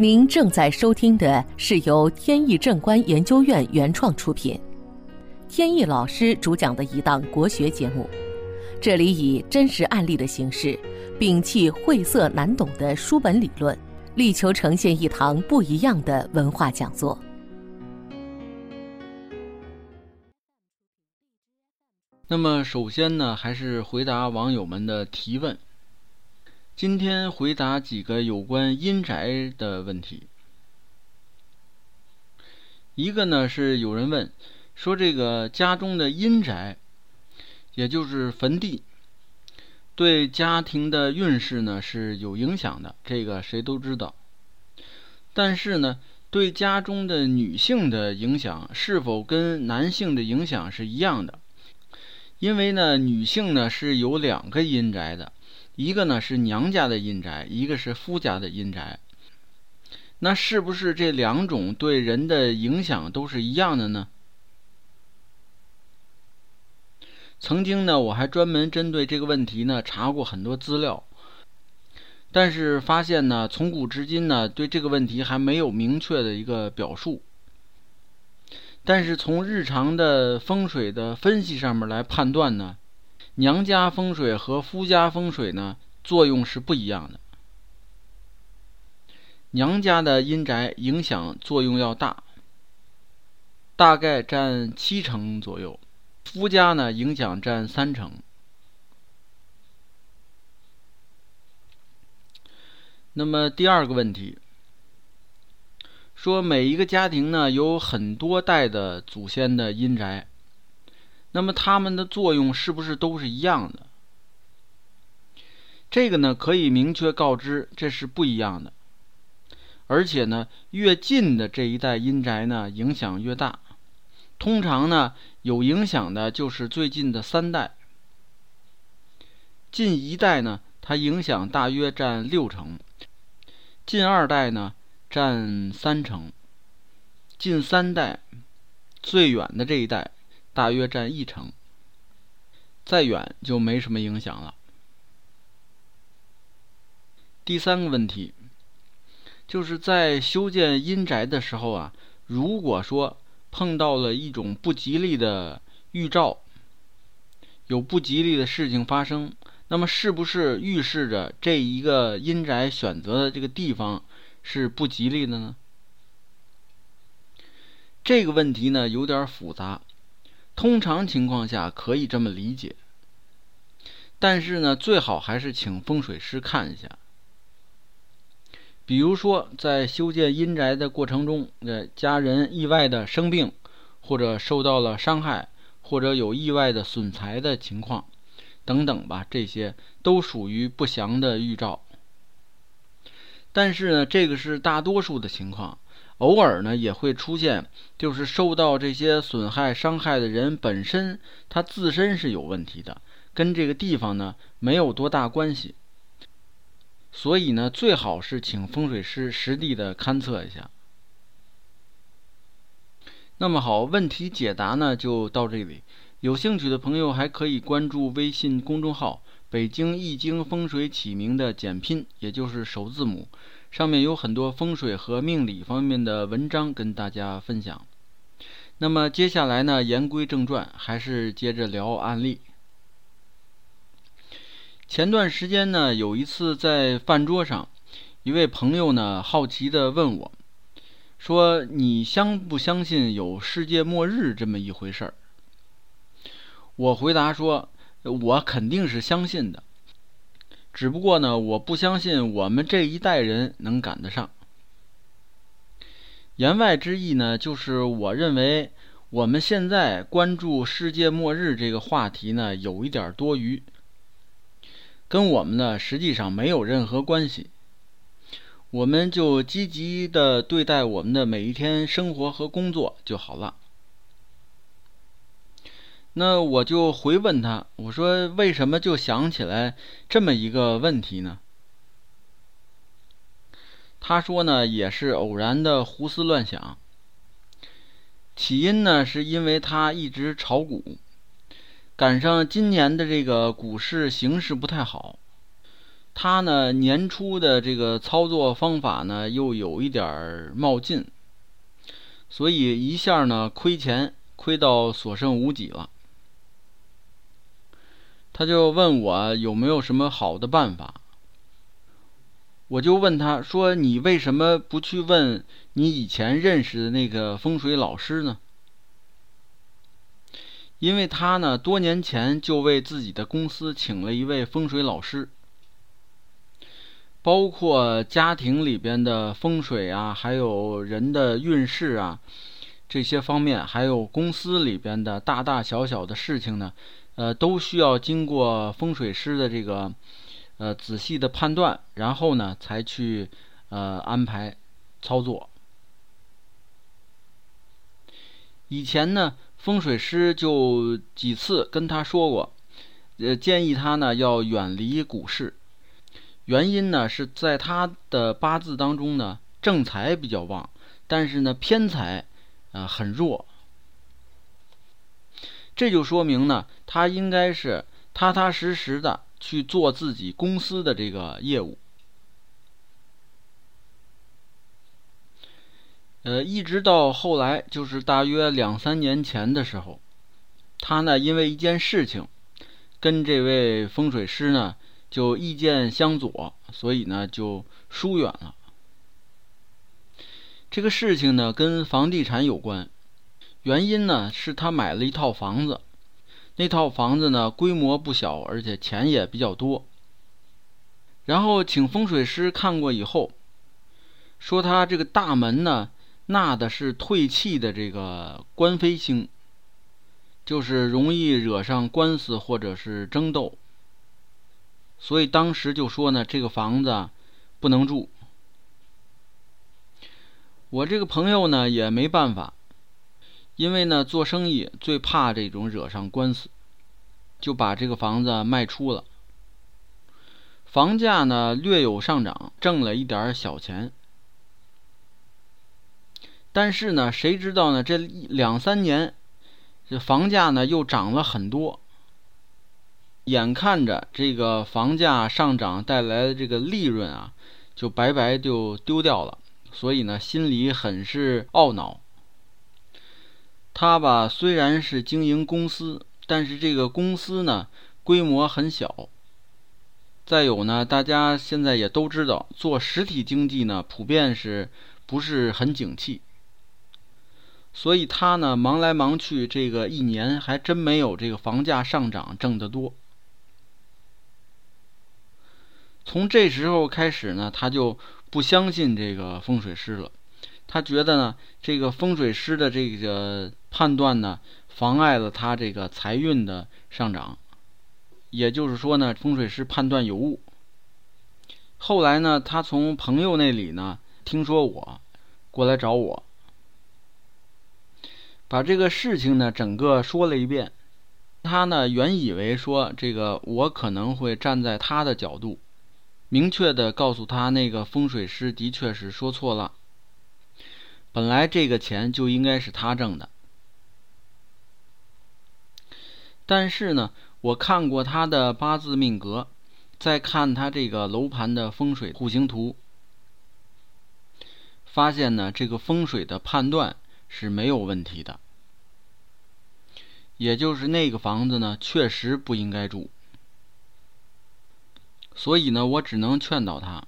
您正在收听的是由天意正观研究院原创出品，天意老师主讲的一档国学节目。这里以真实案例的形式，摒弃晦涩难懂的书本理论，力求呈现一堂不一样的文化讲座。那么，首先呢，还是回答网友们的提问。今天回答几个有关阴宅的问题。一个呢是有人问，说这个家中的阴宅，也就是坟地，对家庭的运势呢是有影响的，这个谁都知道。但是呢，对家中的女性的影响，是否跟男性的影响是一样的？因为呢，女性呢是有两个阴宅的。一个呢是娘家的阴宅，一个是夫家的阴宅。那是不是这两种对人的影响都是一样的呢？曾经呢，我还专门针对这个问题呢查过很多资料，但是发现呢，从古至今呢，对这个问题还没有明确的一个表述。但是从日常的风水的分析上面来判断呢。娘家风水和夫家风水呢，作用是不一样的。娘家的阴宅影响作用要大，大概占七成左右；夫家呢，影响占三成。那么第二个问题，说每一个家庭呢，有很多代的祖先的阴宅。那么它们的作用是不是都是一样的？这个呢，可以明确告知，这是不一样的。而且呢，越近的这一代阴宅呢，影响越大。通常呢，有影响的就是最近的三代。近一代呢，它影响大约占六成；近二代呢，占三成；近三代，最远的这一代。大约占一成，再远就没什么影响了。第三个问题，就是在修建阴宅的时候啊，如果说碰到了一种不吉利的预兆，有不吉利的事情发生，那么是不是预示着这一个阴宅选择的这个地方是不吉利的呢？这个问题呢，有点复杂。通常情况下可以这么理解，但是呢，最好还是请风水师看一下。比如说，在修建阴宅的过程中，呃，家人意外的生病，或者受到了伤害，或者有意外的损财的情况，等等吧，这些都属于不祥的预兆。但是呢，这个是大多数的情况。偶尔呢也会出现，就是受到这些损害伤害的人本身他自身是有问题的，跟这个地方呢没有多大关系。所以呢，最好是请风水师实地的勘测一下。那么好，问题解答呢就到这里。有兴趣的朋友还可以关注微信公众号“北京易经风水起名”的简拼，也就是首字母。上面有很多风水和命理方面的文章跟大家分享。那么接下来呢，言归正传，还是接着聊案例。前段时间呢，有一次在饭桌上，一位朋友呢好奇地问我，说：“你相不相信有世界末日这么一回事儿？”我回答说：“我肯定是相信的。”只不过呢，我不相信我们这一代人能赶得上。言外之意呢，就是我认为我们现在关注世界末日这个话题呢，有一点多余，跟我们呢实际上没有任何关系。我们就积极的对待我们的每一天生活和工作就好了。那我就回问他，我说为什么就想起来这么一个问题呢？他说呢，也是偶然的胡思乱想。起因呢，是因为他一直炒股，赶上今年的这个股市形势不太好，他呢年初的这个操作方法呢又有一点冒进，所以一下呢亏钱亏到所剩无几了。他就问我有没有什么好的办法。我就问他说：“你为什么不去问你以前认识的那个风水老师呢？”因为他呢，多年前就为自己的公司请了一位风水老师，包括家庭里边的风水啊，还有人的运势啊，这些方面，还有公司里边的大大小小的事情呢，呃，都需要经过风水师的这个。呃，仔细的判断，然后呢，才去呃安排操作。以前呢，风水师就几次跟他说过，呃，建议他呢要远离股市。原因呢是在他的八字当中呢，正财比较旺，但是呢偏财啊很弱。这就说明呢，他应该是踏踏实实的。去做自己公司的这个业务，呃，一直到后来，就是大约两三年前的时候，他呢因为一件事情，跟这位风水师呢就意见相左，所以呢就疏远了。这个事情呢跟房地产有关，原因呢是他买了一套房子。那套房子呢，规模不小，而且钱也比较多。然后请风水师看过以后，说他这个大门呢纳的是退气的这个官飞星，就是容易惹上官司或者是争斗。所以当时就说呢，这个房子不能住。我这个朋友呢也没办法。因为呢，做生意最怕这种惹上官司，就把这个房子卖出了。房价呢略有上涨，挣了一点小钱。但是呢，谁知道呢？这两三年，这房价呢又涨了很多。眼看着这个房价上涨带来的这个利润啊，就白白就丢掉了，所以呢，心里很是懊恼。他吧，虽然是经营公司，但是这个公司呢规模很小。再有呢，大家现在也都知道，做实体经济呢普遍是不是很景气。所以他呢忙来忙去，这个一年还真没有这个房价上涨挣得多。从这时候开始呢，他就不相信这个风水师了。他觉得呢，这个风水师的这个判断呢，妨碍了他这个财运的上涨。也就是说呢，风水师判断有误。后来呢，他从朋友那里呢听说我过来找我，把这个事情呢整个说了一遍。他呢原以为说这个我可能会站在他的角度，明确的告诉他那个风水师的确是说错了。本来这个钱就应该是他挣的，但是呢，我看过他的八字命格，再看他这个楼盘的风水户型图，发现呢，这个风水的判断是没有问题的，也就是那个房子呢，确实不应该住，所以呢，我只能劝导他。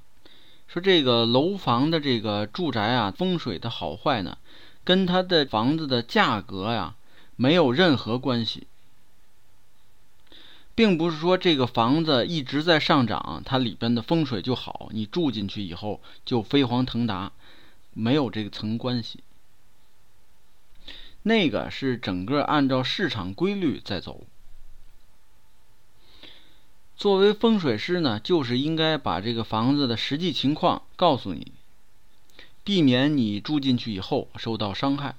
说这个楼房的这个住宅啊，风水的好坏呢，跟它的房子的价格呀没有任何关系，并不是说这个房子一直在上涨，它里边的风水就好，你住进去以后就飞黄腾达，没有这个层关系。那个是整个按照市场规律在走。作为风水师呢，就是应该把这个房子的实际情况告诉你，避免你住进去以后受到伤害。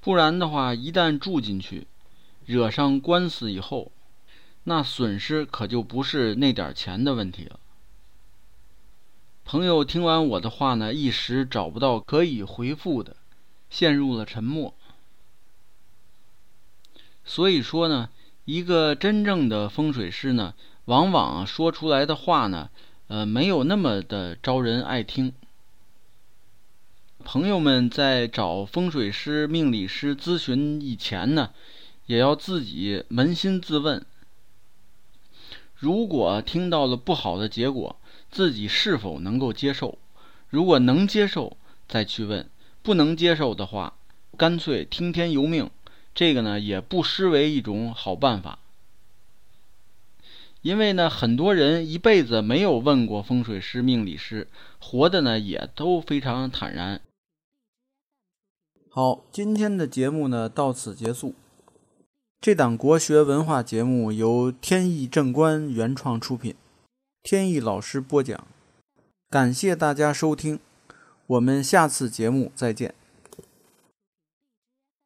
不然的话，一旦住进去，惹上官司以后，那损失可就不是那点钱的问题了。朋友听完我的话呢，一时找不到可以回复的，陷入了沉默。所以说呢，一个真正的风水师呢。往往说出来的话呢，呃，没有那么的招人爱听。朋友们在找风水师、命理师咨询以前呢，也要自己扪心自问：如果听到了不好的结果，自己是否能够接受？如果能接受，再去问；不能接受的话，干脆听天由命。这个呢，也不失为一种好办法。因为呢，很多人一辈子没有问过风水师、命理师，活的呢也都非常坦然。好，今天的节目呢到此结束。这档国学文化节目由天意正观原创出品，天意老师播讲。感谢大家收听，我们下次节目再见。